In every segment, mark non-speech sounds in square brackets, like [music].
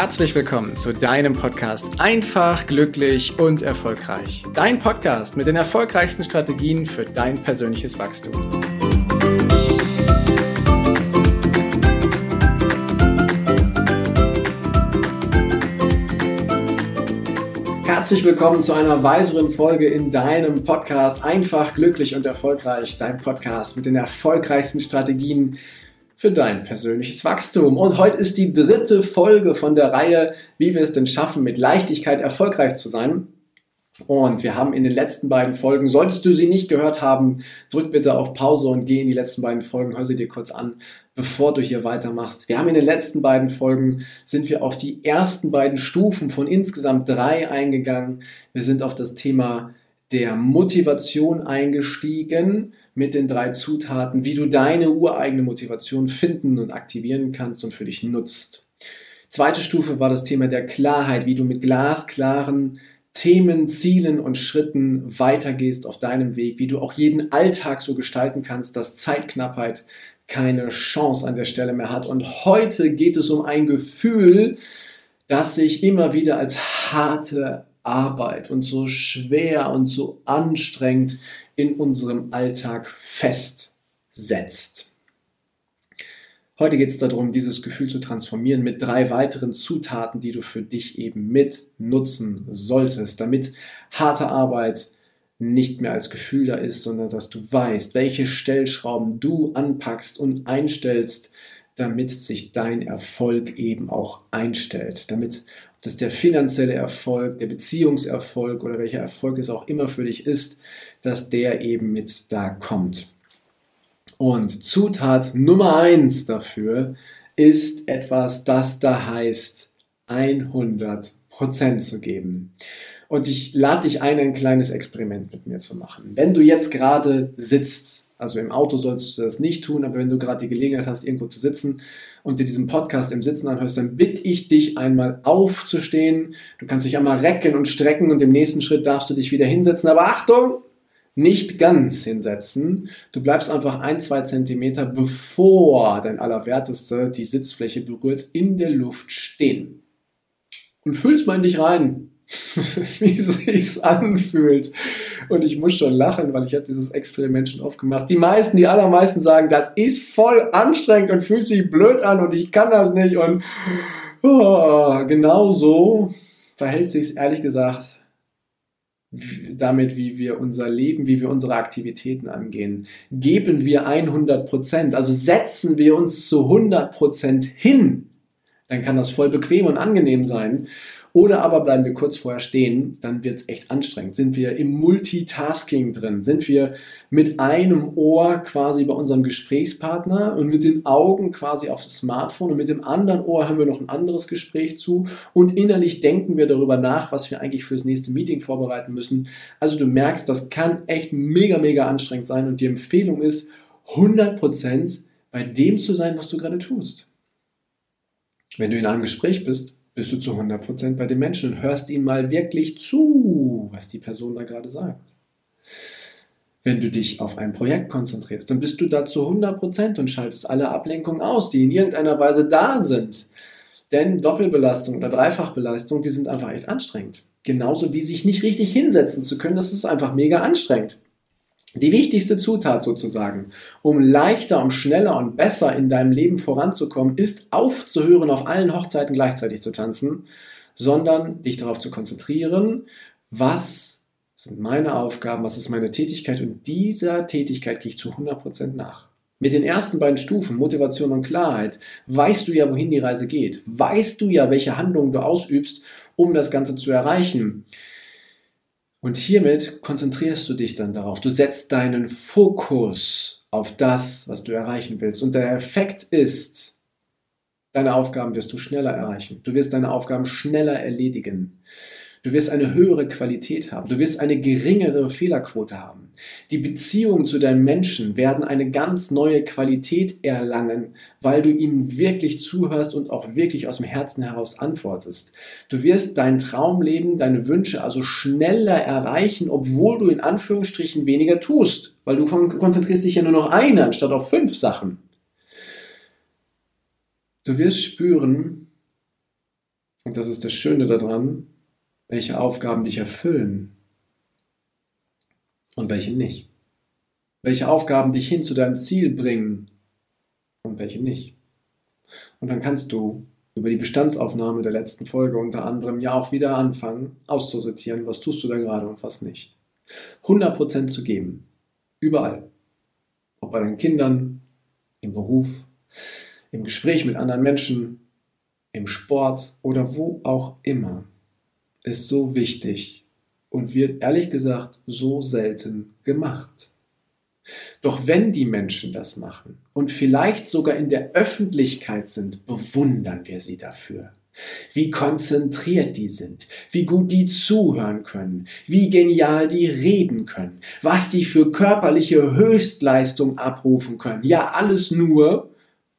herzlich willkommen zu deinem Podcast Einfach, glücklich und erfolgreich. Dein Podcast mit den erfolgreichsten Strategien für dein persönliches Wachstum. Herzlich willkommen zu einer weiteren Folge in deinem Podcast Einfach, glücklich und erfolgreich. Dein Podcast mit den erfolgreichsten Strategien für dein persönliches Wachstum. Und heute ist die dritte Folge von der Reihe, wie wir es denn schaffen, mit Leichtigkeit erfolgreich zu sein. Und wir haben in den letzten beiden Folgen, solltest du sie nicht gehört haben, drück bitte auf Pause und geh in die letzten beiden Folgen, hör sie dir kurz an, bevor du hier weitermachst. Wir haben in den letzten beiden Folgen, sind wir auf die ersten beiden Stufen von insgesamt drei eingegangen. Wir sind auf das Thema der Motivation eingestiegen mit den drei Zutaten, wie du deine ureigene Motivation finden und aktivieren kannst und für dich nutzt. Zweite Stufe war das Thema der Klarheit, wie du mit glasklaren Themen, Zielen und Schritten weitergehst auf deinem Weg, wie du auch jeden Alltag so gestalten kannst, dass Zeitknappheit keine Chance an der Stelle mehr hat. Und heute geht es um ein Gefühl, das sich immer wieder als harte Arbeit und so schwer und so anstrengend in unserem Alltag festsetzt. Heute geht es darum, dieses Gefühl zu transformieren mit drei weiteren Zutaten, die du für dich eben mit nutzen solltest, damit harte Arbeit nicht mehr als Gefühl da ist, sondern dass du weißt, welche Stellschrauben du anpackst und einstellst, damit sich dein Erfolg eben auch einstellt, damit dass der finanzielle Erfolg, der Beziehungserfolg oder welcher Erfolg es auch immer für dich ist, dass der eben mit da kommt. Und Zutat Nummer eins dafür ist etwas, das da heißt 100% zu geben. Und ich lade dich ein, ein kleines Experiment mit mir zu machen. Wenn du jetzt gerade sitzt, also im Auto sollst du das nicht tun, aber wenn du gerade die Gelegenheit hast, irgendwo zu sitzen und dir diesen Podcast im Sitzen anhörst, dann bitte ich dich einmal aufzustehen. Du kannst dich einmal recken und strecken und im nächsten Schritt darfst du dich wieder hinsetzen. Aber Achtung, nicht ganz hinsetzen. Du bleibst einfach ein, zwei Zentimeter, bevor dein Allerwerteste die Sitzfläche berührt, in der Luft stehen. Und fühlst mal in dich rein, [laughs] wie es sich anfühlt. Und ich muss schon lachen, weil ich habe dieses Experiment schon oft gemacht. Die meisten, die allermeisten sagen, das ist voll anstrengend und fühlt sich blöd an und ich kann das nicht. Und oh, genau so verhält sich ehrlich gesagt damit, wie wir unser Leben, wie wir unsere Aktivitäten angehen. Geben wir 100 Prozent, also setzen wir uns zu 100 Prozent hin, dann kann das voll bequem und angenehm sein. Oder aber bleiben wir kurz vorher stehen, dann wird es echt anstrengend. Sind wir im Multitasking drin? Sind wir mit einem Ohr quasi bei unserem Gesprächspartner und mit den Augen quasi auf das Smartphone und mit dem anderen Ohr haben wir noch ein anderes Gespräch zu und innerlich denken wir darüber nach, was wir eigentlich fürs nächste Meeting vorbereiten müssen. Also du merkst, das kann echt mega, mega anstrengend sein und die Empfehlung ist, 100% bei dem zu sein, was du gerade tust. Wenn du in einem Gespräch bist, bist du zu 100% bei den Menschen und hörst ihnen mal wirklich zu, was die Person da gerade sagt. Wenn du dich auf ein Projekt konzentrierst, dann bist du da zu 100% und schaltest alle Ablenkungen aus, die in irgendeiner Weise da sind. Denn Doppelbelastung oder Dreifachbelastung, die sind einfach echt anstrengend. Genauso wie sich nicht richtig hinsetzen zu können, das ist einfach mega anstrengend. Die wichtigste Zutat sozusagen, um leichter, um schneller und besser in deinem Leben voranzukommen, ist aufzuhören, auf allen Hochzeiten gleichzeitig zu tanzen, sondern dich darauf zu konzentrieren, was sind meine Aufgaben, was ist meine Tätigkeit und dieser Tätigkeit gehe ich zu 100% nach. Mit den ersten beiden Stufen, Motivation und Klarheit, weißt du ja, wohin die Reise geht. Weißt du ja, welche Handlungen du ausübst, um das Ganze zu erreichen. Und hiermit konzentrierst du dich dann darauf. Du setzt deinen Fokus auf das, was du erreichen willst. Und der Effekt ist, deine Aufgaben wirst du schneller erreichen. Du wirst deine Aufgaben schneller erledigen. Du wirst eine höhere Qualität haben. Du wirst eine geringere Fehlerquote haben. Die Beziehungen zu deinen Menschen werden eine ganz neue Qualität erlangen, weil du ihnen wirklich zuhörst und auch wirklich aus dem Herzen heraus antwortest. Du wirst dein Traumleben, deine Wünsche also schneller erreichen, obwohl du in Anführungsstrichen weniger tust, weil du konzentrierst dich ja nur noch eine anstatt auf fünf Sachen. Du wirst spüren, Und das ist das Schöne daran, welche Aufgaben dich erfüllen und welche nicht. Welche Aufgaben dich hin zu deinem Ziel bringen und welche nicht. Und dann kannst du über die Bestandsaufnahme der letzten Folge unter anderem ja auch wieder anfangen, auszusortieren, was tust du da gerade und was nicht. 100% zu geben. Überall. Ob bei deinen Kindern, im Beruf, im Gespräch mit anderen Menschen, im Sport oder wo auch immer, ist so wichtig und wird ehrlich gesagt so selten gemacht. Doch wenn die Menschen das machen und vielleicht sogar in der Öffentlichkeit sind, bewundern wir sie dafür. Wie konzentriert die sind, wie gut die zuhören können, wie genial die reden können, was die für körperliche Höchstleistung abrufen können. Ja, alles nur,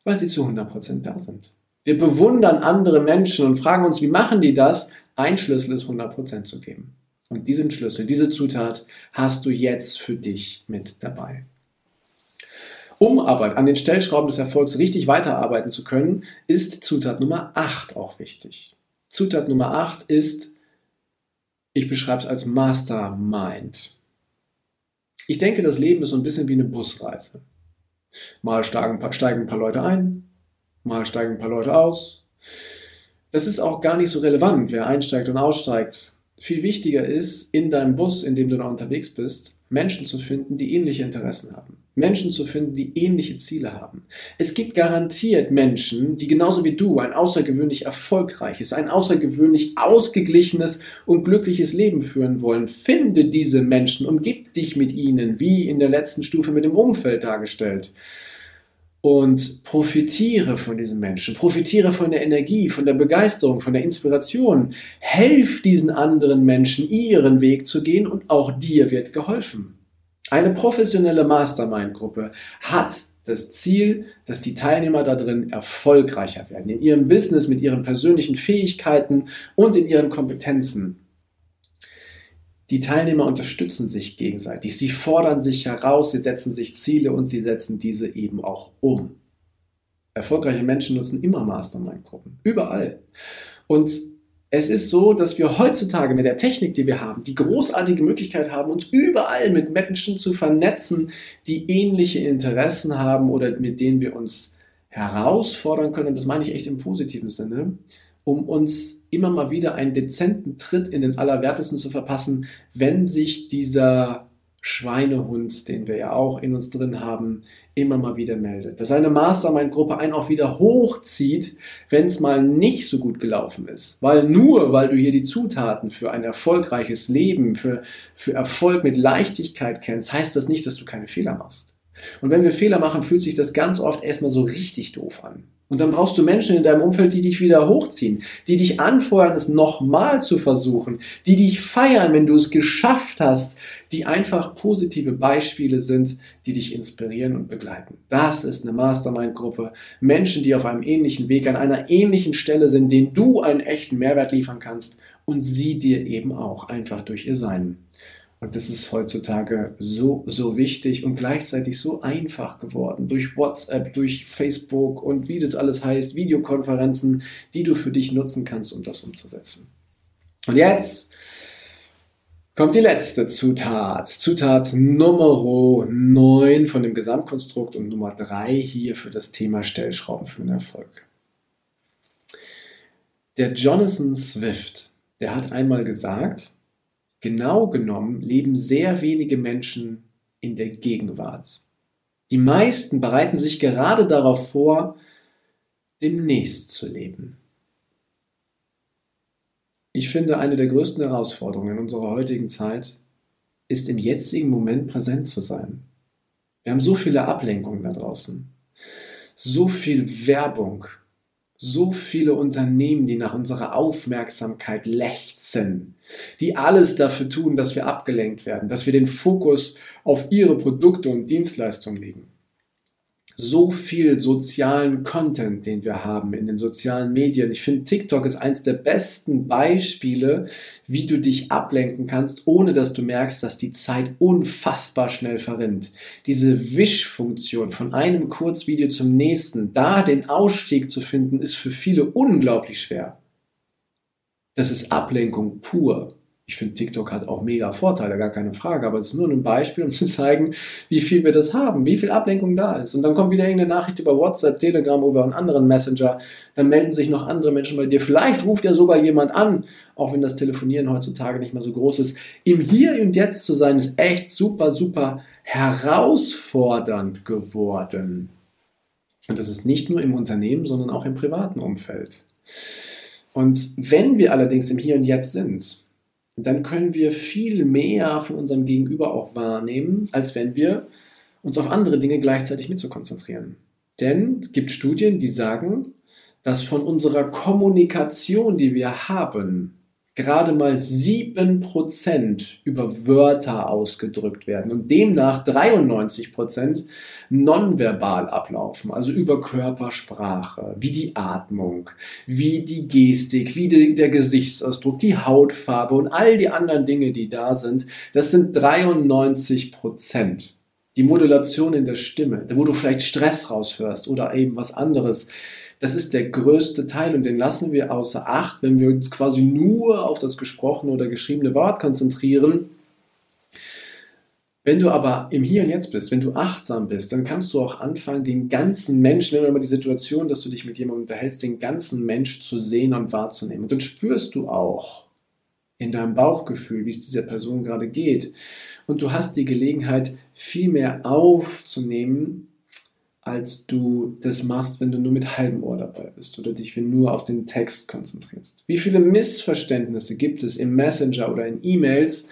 weil sie zu 100% da sind. Wir bewundern andere Menschen und fragen uns, wie machen die das? Ein Schlüssel ist 100% zu geben. Und diesen Schlüssel, diese Zutat hast du jetzt für dich mit dabei. Um aber an den Stellschrauben des Erfolgs richtig weiterarbeiten zu können, ist Zutat Nummer 8 auch wichtig. Zutat Nummer 8 ist, ich beschreibe es als Mastermind. Ich denke, das Leben ist so ein bisschen wie eine Busreise. Mal steigen, ein paar Leute ein, mal steigen ein paar Leute aus. Das ist auch gar nicht so relevant, wer einsteigt und aussteigt. Viel wichtiger ist, in deinem Bus, in dem du da unterwegs bist, Menschen zu finden, die ähnliche Interessen haben. Menschen zu finden, die ähnliche Ziele haben. Es gibt garantiert Menschen, die genauso wie du ein außergewöhnlich erfolgreiches, ein außergewöhnlich ausgeglichenes und glückliches Leben führen wollen. Finde diese Menschen, umgib dich mit ihnen, wie in der letzten Stufe mit dem Umfeld dargestellt und profitiere von diesen Menschen, profitiere von der Energie, von der Begeisterung, von der Inspiration. Helf diesen anderen Menschen, ihren Weg zu gehen und auch dir wird geholfen. Eine professionelle Mastermind-Gruppe hat das Ziel, dass die Teilnehmer da drin erfolgreicher werden, in ihrem Business, mit ihren persönlichen Fähigkeiten und in ihren Kompetenzen. Die Teilnehmer unterstützen sich gegenseitig. Sie fordern sich heraus, sie setzen sich Ziele und sie setzen diese eben auch um. Erfolgreiche Menschen nutzen immer Mastermind-Gruppen. Überall. Und es ist so, dass wir heutzutage mit der Technik, die wir haben, die großartige Möglichkeit haben, uns überall mit Menschen zu vernetzen, die ähnliche Interessen haben oder mit denen wir uns herausfordern können. Und das meine ich echt im positiven Sinne, um uns immer mal wieder einen dezenten Tritt in den Allerwertesten zu verpassen, wenn sich dieser Schweinehund, den wir ja auch in uns drin haben, immer mal wieder meldet. Dass eine Mastermind-Gruppe einen auch wieder hochzieht, wenn es mal nicht so gut gelaufen ist. Weil nur, weil du hier die Zutaten für ein erfolgreiches Leben, für, für Erfolg mit Leichtigkeit kennst, heißt das nicht, dass du keine Fehler machst. Und wenn wir Fehler machen, fühlt sich das ganz oft erstmal so richtig doof an. Und dann brauchst du Menschen in deinem Umfeld, die dich wieder hochziehen, die dich anfeuern, es nochmal zu versuchen, die dich feiern, wenn du es geschafft hast, die einfach positive Beispiele sind, die dich inspirieren und begleiten. Das ist eine Mastermind-Gruppe. Menschen, die auf einem ähnlichen Weg, an einer ähnlichen Stelle sind, denen du einen echten Mehrwert liefern kannst und sie dir eben auch einfach durch ihr Sein. Und das ist heutzutage so, so wichtig und gleichzeitig so einfach geworden. Durch WhatsApp, durch Facebook und wie das alles heißt, Videokonferenzen, die du für dich nutzen kannst, um das umzusetzen. Und jetzt kommt die letzte Zutat. Zutat Nummer 9 von dem Gesamtkonstrukt und Nummer 3 hier für das Thema Stellschrauben für den Erfolg. Der Jonathan Swift, der hat einmal gesagt, Genau genommen leben sehr wenige Menschen in der Gegenwart. Die meisten bereiten sich gerade darauf vor, demnächst zu leben. Ich finde, eine der größten Herausforderungen in unserer heutigen Zeit ist im jetzigen Moment präsent zu sein. Wir haben so viele Ablenkungen da draußen, so viel Werbung, so viele Unternehmen, die nach unserer Aufmerksamkeit lechzen, die alles dafür tun, dass wir abgelenkt werden, dass wir den Fokus auf ihre Produkte und Dienstleistungen legen so viel sozialen Content, den wir haben in den sozialen Medien. Ich finde, TikTok ist eins der besten Beispiele, wie du dich ablenken kannst, ohne dass du merkst, dass die Zeit unfassbar schnell verrinnt. Diese Wischfunktion von einem Kurzvideo zum nächsten, da den Ausstieg zu finden, ist für viele unglaublich schwer. Das ist Ablenkung pur. Ich finde, TikTok hat auch mega Vorteile, gar keine Frage, aber es ist nur ein Beispiel, um zu zeigen, wie viel wir das haben, wie viel Ablenkung da ist. Und dann kommt wieder irgendeine Nachricht über WhatsApp, Telegram oder einen anderen Messenger, dann melden sich noch andere Menschen bei dir. Vielleicht ruft ja sogar jemand an, auch wenn das Telefonieren heutzutage nicht mehr so groß ist. Im Hier und Jetzt zu sein, ist echt super, super herausfordernd geworden. Und das ist nicht nur im Unternehmen, sondern auch im privaten Umfeld. Und wenn wir allerdings im Hier und Jetzt sind, dann können wir viel mehr von unserem Gegenüber auch wahrnehmen, als wenn wir uns auf andere Dinge gleichzeitig mit zu konzentrieren. Denn es gibt Studien, die sagen, dass von unserer Kommunikation, die wir haben, gerade mal 7% über Wörter ausgedrückt werden und demnach 93% nonverbal ablaufen, also über Körpersprache, wie die Atmung, wie die Gestik, wie die, der Gesichtsausdruck, die Hautfarbe und all die anderen Dinge, die da sind, das sind 93%. Die Modulation in der Stimme, wo du vielleicht Stress raushörst oder eben was anderes, das ist der größte Teil und den lassen wir außer Acht, wenn wir uns quasi nur auf das gesprochene oder geschriebene Wort konzentrieren. Wenn du aber im Hier und Jetzt bist, wenn du achtsam bist, dann kannst du auch anfangen, den ganzen Menschen, wenn du immer die Situation, dass du dich mit jemandem unterhältst, den ganzen Mensch zu sehen und wahrzunehmen. Und dann spürst du auch in deinem Bauchgefühl, wie es dieser Person gerade geht. Und du hast die Gelegenheit, viel mehr aufzunehmen, als du das machst, wenn du nur mit halbem Ohr dabei bist oder dich nur auf den Text konzentrierst. Wie viele Missverständnisse gibt es im Messenger oder in E-Mails,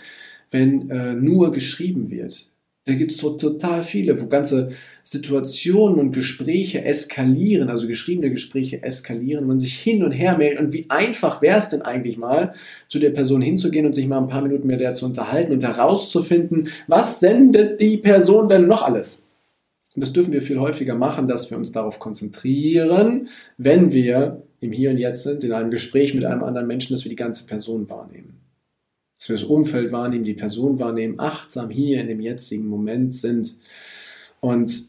wenn äh, nur geschrieben wird? Da gibt es total viele, wo ganze Situationen und Gespräche eskalieren, also geschriebene Gespräche eskalieren, man sich hin und her meldet. Und wie einfach wäre es denn eigentlich mal, zu der Person hinzugehen und sich mal ein paar Minuten mit der zu unterhalten und herauszufinden, was sendet die Person denn noch alles? Und das dürfen wir viel häufiger machen, dass wir uns darauf konzentrieren, wenn wir im Hier und Jetzt sind, in einem Gespräch mit einem anderen Menschen, dass wir die ganze Person wahrnehmen. Dass wir das Umfeld wahrnehmen, die Person wahrnehmen, achtsam hier in dem jetzigen Moment sind. Und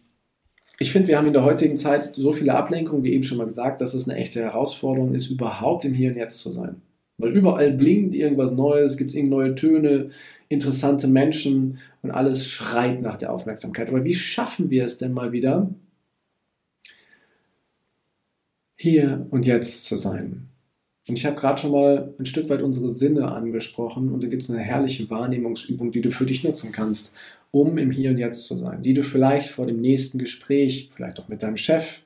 ich finde, wir haben in der heutigen Zeit so viele Ablenkungen, wie eben schon mal gesagt, dass es eine echte Herausforderung ist, überhaupt im Hier und Jetzt zu sein. Weil überall blinkt irgendwas Neues, gibt es neue Töne, interessante Menschen und alles schreit nach der Aufmerksamkeit. Aber wie schaffen wir es denn mal wieder, hier und jetzt zu sein? Und ich habe gerade schon mal ein Stück weit unsere Sinne angesprochen und da gibt es eine herrliche Wahrnehmungsübung, die du für dich nutzen kannst, um im Hier und Jetzt zu sein, die du vielleicht vor dem nächsten Gespräch, vielleicht auch mit deinem Chef,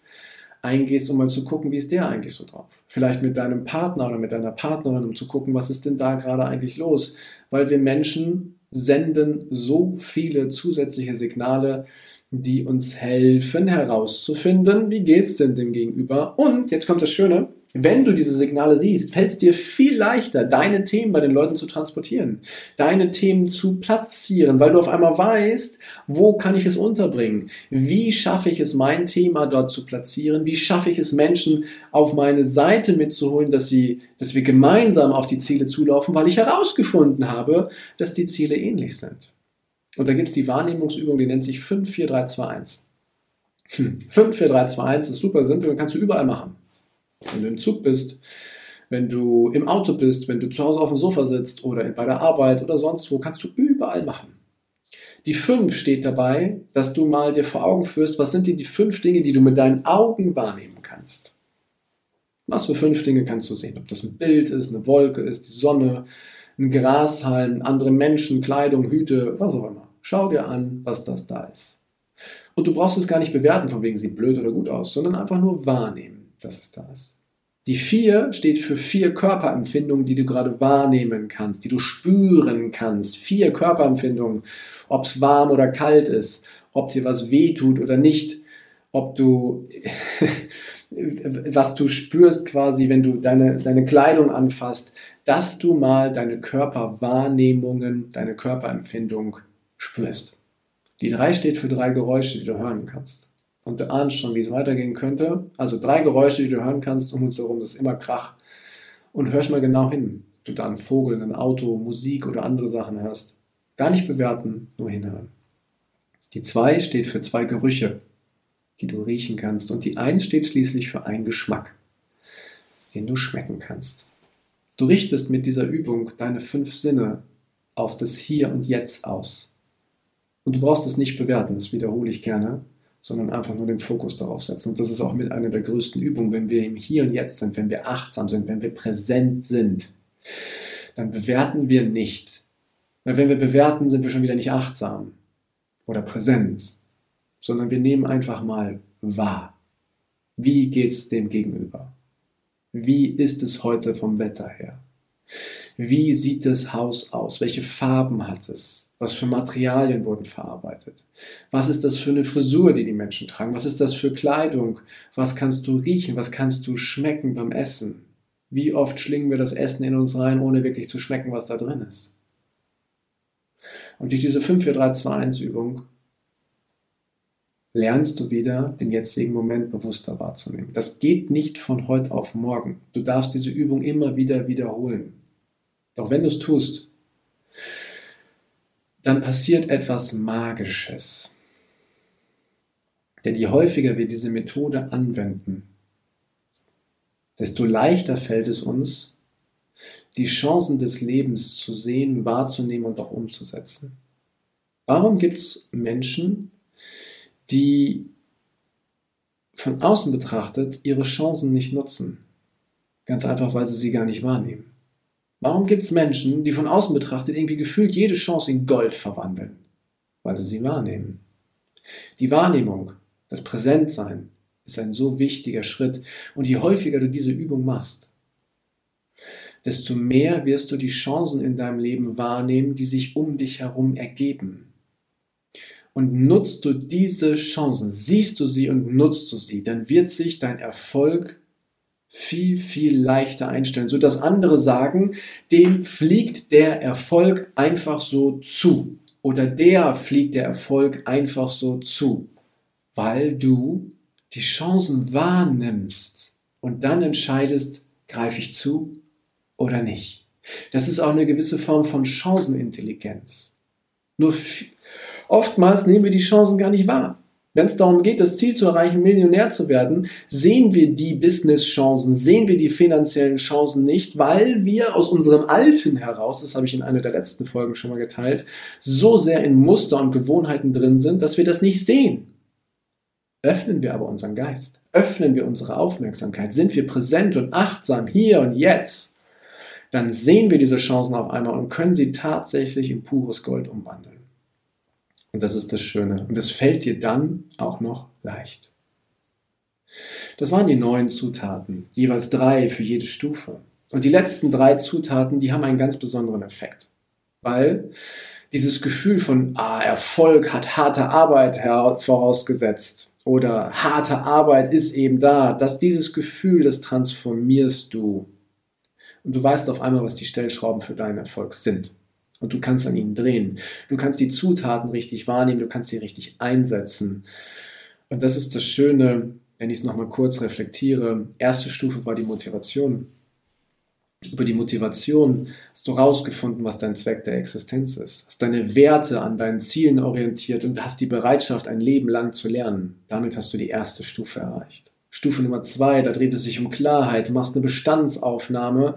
eingehst, um mal zu gucken, wie ist der eigentlich so drauf. Vielleicht mit deinem Partner oder mit deiner Partnerin, um zu gucken, was ist denn da gerade eigentlich los. Weil wir Menschen senden so viele zusätzliche Signale, die uns helfen herauszufinden, wie geht es denn dem Gegenüber. Und jetzt kommt das Schöne, wenn du diese Signale siehst, fällt es dir viel leichter, deine Themen bei den Leuten zu transportieren, deine Themen zu platzieren, weil du auf einmal weißt, wo kann ich es unterbringen? Wie schaffe ich es, mein Thema dort zu platzieren? Wie schaffe ich es, Menschen auf meine Seite mitzuholen, dass sie, dass wir gemeinsam auf die Ziele zulaufen, weil ich herausgefunden habe, dass die Ziele ähnlich sind. Und da gibt es die Wahrnehmungsübung, die nennt sich 54321. 54321 ist super simpel kannst du überall machen wenn du im Zug bist, wenn du im Auto bist, wenn du zu Hause auf dem Sofa sitzt oder bei der Arbeit oder sonst wo, kannst du überall machen. Die 5 steht dabei, dass du mal dir vor Augen führst, was sind die fünf Dinge, die du mit deinen Augen wahrnehmen kannst. Was für fünf Dinge kannst du sehen? Ob das ein Bild ist, eine Wolke ist, die Sonne, ein Grashalm, andere Menschen, Kleidung, Hüte, was auch immer. Schau dir an, was das da ist. Und du brauchst es gar nicht bewerten, von wegen sieht blöd oder gut aus, sondern einfach nur wahrnehmen, dass es da ist. Die vier steht für vier Körperempfindungen, die du gerade wahrnehmen kannst, die du spüren kannst. Vier Körperempfindungen, ob es warm oder kalt ist, ob dir was weh tut oder nicht, ob du, [laughs] was du spürst quasi, wenn du deine, deine Kleidung anfasst, dass du mal deine Körperwahrnehmungen, deine Körperempfindung spürst. Die drei steht für drei Geräusche, die du hören kannst und du ahnst schon, wie es weitergehen könnte. Also drei Geräusche, die du hören kannst um uns herum, das ist immer Krach. Und hörst mal genau hin, ob du da einen Vogel, ein Auto, Musik oder andere Sachen hörst. Gar nicht bewerten, nur hinhören. Die zwei steht für zwei Gerüche, die du riechen kannst. Und die eins steht schließlich für einen Geschmack, den du schmecken kannst. Du richtest mit dieser Übung deine fünf Sinne auf das Hier und Jetzt aus. Und du brauchst es nicht bewerten, das wiederhole ich gerne, sondern einfach nur den Fokus darauf setzen. Und das ist auch mit einer der größten Übungen, wenn wir im Hier und Jetzt sind, wenn wir achtsam sind, wenn wir präsent sind, dann bewerten wir nicht. Weil wenn wir bewerten, sind wir schon wieder nicht achtsam oder präsent, sondern wir nehmen einfach mal wahr. Wie geht es dem Gegenüber? Wie ist es heute vom Wetter her? Wie sieht das Haus aus? Welche Farben hat es? Was für Materialien wurden verarbeitet? Was ist das für eine Frisur, die die Menschen tragen? Was ist das für Kleidung? Was kannst du riechen? Was kannst du schmecken beim Essen? Wie oft schlingen wir das Essen in uns rein, ohne wirklich zu schmecken, was da drin ist? Und durch diese 5-4-3-2-1-Übung lernst du wieder, den jetzigen Moment bewusster wahrzunehmen. Das geht nicht von heute auf morgen. Du darfst diese Übung immer wieder wiederholen. Doch wenn du es tust, dann passiert etwas Magisches. Denn je häufiger wir diese Methode anwenden, desto leichter fällt es uns, die Chancen des Lebens zu sehen, wahrzunehmen und auch umzusetzen. Warum gibt es Menschen, die von außen betrachtet ihre Chancen nicht nutzen? Ganz einfach, weil sie sie gar nicht wahrnehmen. Warum gibt es Menschen, die von außen betrachtet irgendwie gefühlt jede Chance in Gold verwandeln? Weil sie sie wahrnehmen. Die Wahrnehmung, das Präsentsein ist ein so wichtiger Schritt. Und je häufiger du diese Übung machst, desto mehr wirst du die Chancen in deinem Leben wahrnehmen, die sich um dich herum ergeben. Und nutzt du diese Chancen, siehst du sie und nutzt du sie, dann wird sich dein Erfolg viel, viel leichter einstellen, sodass andere sagen, dem fliegt der Erfolg einfach so zu. Oder der fliegt der Erfolg einfach so zu, weil du die Chancen wahrnimmst und dann entscheidest, greife ich zu oder nicht. Das ist auch eine gewisse Form von Chancenintelligenz. Nur oftmals nehmen wir die Chancen gar nicht wahr. Wenn es darum geht, das Ziel zu erreichen, Millionär zu werden, sehen wir die Business-Chancen, sehen wir die finanziellen Chancen nicht, weil wir aus unserem Alten heraus, das habe ich in einer der letzten Folgen schon mal geteilt, so sehr in Muster und Gewohnheiten drin sind, dass wir das nicht sehen. Öffnen wir aber unseren Geist, öffnen wir unsere Aufmerksamkeit, sind wir präsent und achtsam hier und jetzt, dann sehen wir diese Chancen auf einmal und können sie tatsächlich in pures Gold umwandeln. Und das ist das Schöne. Und es fällt dir dann auch noch leicht. Das waren die neun Zutaten, jeweils drei für jede Stufe. Und die letzten drei Zutaten, die haben einen ganz besonderen Effekt. Weil dieses Gefühl von ah, Erfolg hat harte Arbeit vorausgesetzt oder harte Arbeit ist eben da, dass dieses Gefühl, das transformierst du. Und du weißt auf einmal, was die Stellschrauben für deinen Erfolg sind und du kannst an ihnen drehen. Du kannst die Zutaten richtig wahrnehmen, du kannst sie richtig einsetzen. Und das ist das Schöne, wenn ich es nochmal kurz reflektiere. Erste Stufe war die Motivation. Über die Motivation hast du rausgefunden, was dein Zweck der Existenz ist. Hast deine Werte an deinen Zielen orientiert und hast die Bereitschaft, ein Leben lang zu lernen. Damit hast du die erste Stufe erreicht. Stufe Nummer zwei, da dreht es sich um Klarheit. Du machst eine Bestandsaufnahme,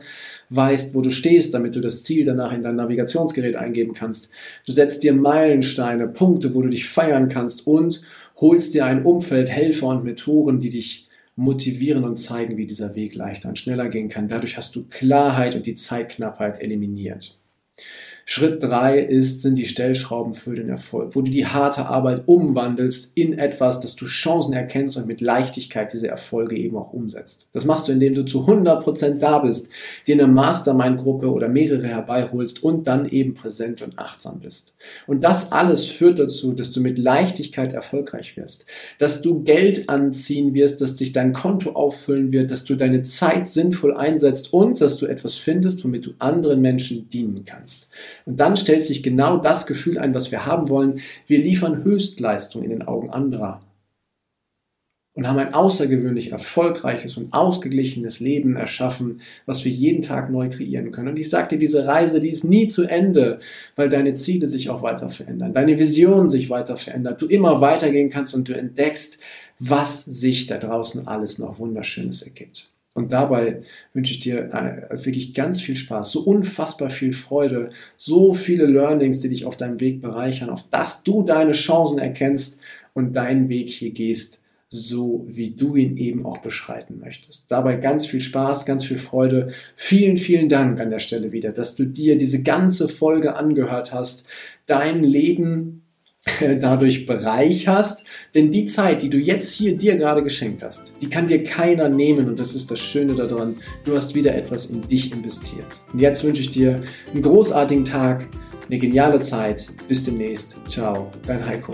weißt, wo du stehst, damit du das Ziel danach in dein Navigationsgerät eingeben kannst. Du setzt dir Meilensteine, Punkte, wo du dich feiern kannst und holst dir ein Umfeld, Helfer und Methoden, die dich motivieren und zeigen, wie dieser Weg leichter und schneller gehen kann. Dadurch hast du Klarheit und die Zeitknappheit eliminiert. Schritt drei ist, sind die Stellschrauben für den Erfolg, wo du die harte Arbeit umwandelst in etwas, dass du Chancen erkennst und mit Leichtigkeit diese Erfolge eben auch umsetzt. Das machst du, indem du zu 100% da bist, dir eine Mastermind-Gruppe oder mehrere herbeiholst und dann eben präsent und achtsam bist. Und das alles führt dazu, dass du mit Leichtigkeit erfolgreich wirst, dass du Geld anziehen wirst, dass dich dein Konto auffüllen wird, dass du deine Zeit sinnvoll einsetzt und dass du etwas findest, womit du anderen Menschen dienen kannst. Und dann stellt sich genau das Gefühl ein, was wir haben wollen. Wir liefern Höchstleistung in den Augen anderer und haben ein außergewöhnlich erfolgreiches und ausgeglichenes Leben erschaffen, was wir jeden Tag neu kreieren können. Und ich sage dir, diese Reise, die ist nie zu Ende, weil deine Ziele sich auch weiter verändern, deine Vision sich weiter verändert, du immer weitergehen kannst und du entdeckst, was sich da draußen alles noch Wunderschönes ergibt. Und dabei wünsche ich dir äh, wirklich ganz viel Spaß, so unfassbar viel Freude, so viele Learnings, die dich auf deinem Weg bereichern, auf dass du deine Chancen erkennst und deinen Weg hier gehst, so wie du ihn eben auch beschreiten möchtest. Dabei ganz viel Spaß, ganz viel Freude. Vielen, vielen Dank an der Stelle wieder, dass du dir diese ganze Folge angehört hast, dein Leben dadurch bereicherst. Denn die Zeit, die du jetzt hier dir gerade geschenkt hast, die kann dir keiner nehmen. Und das ist das Schöne daran. Du hast wieder etwas in dich investiert. Und jetzt wünsche ich dir einen großartigen Tag, eine geniale Zeit. Bis demnächst. Ciao, dein Heiko.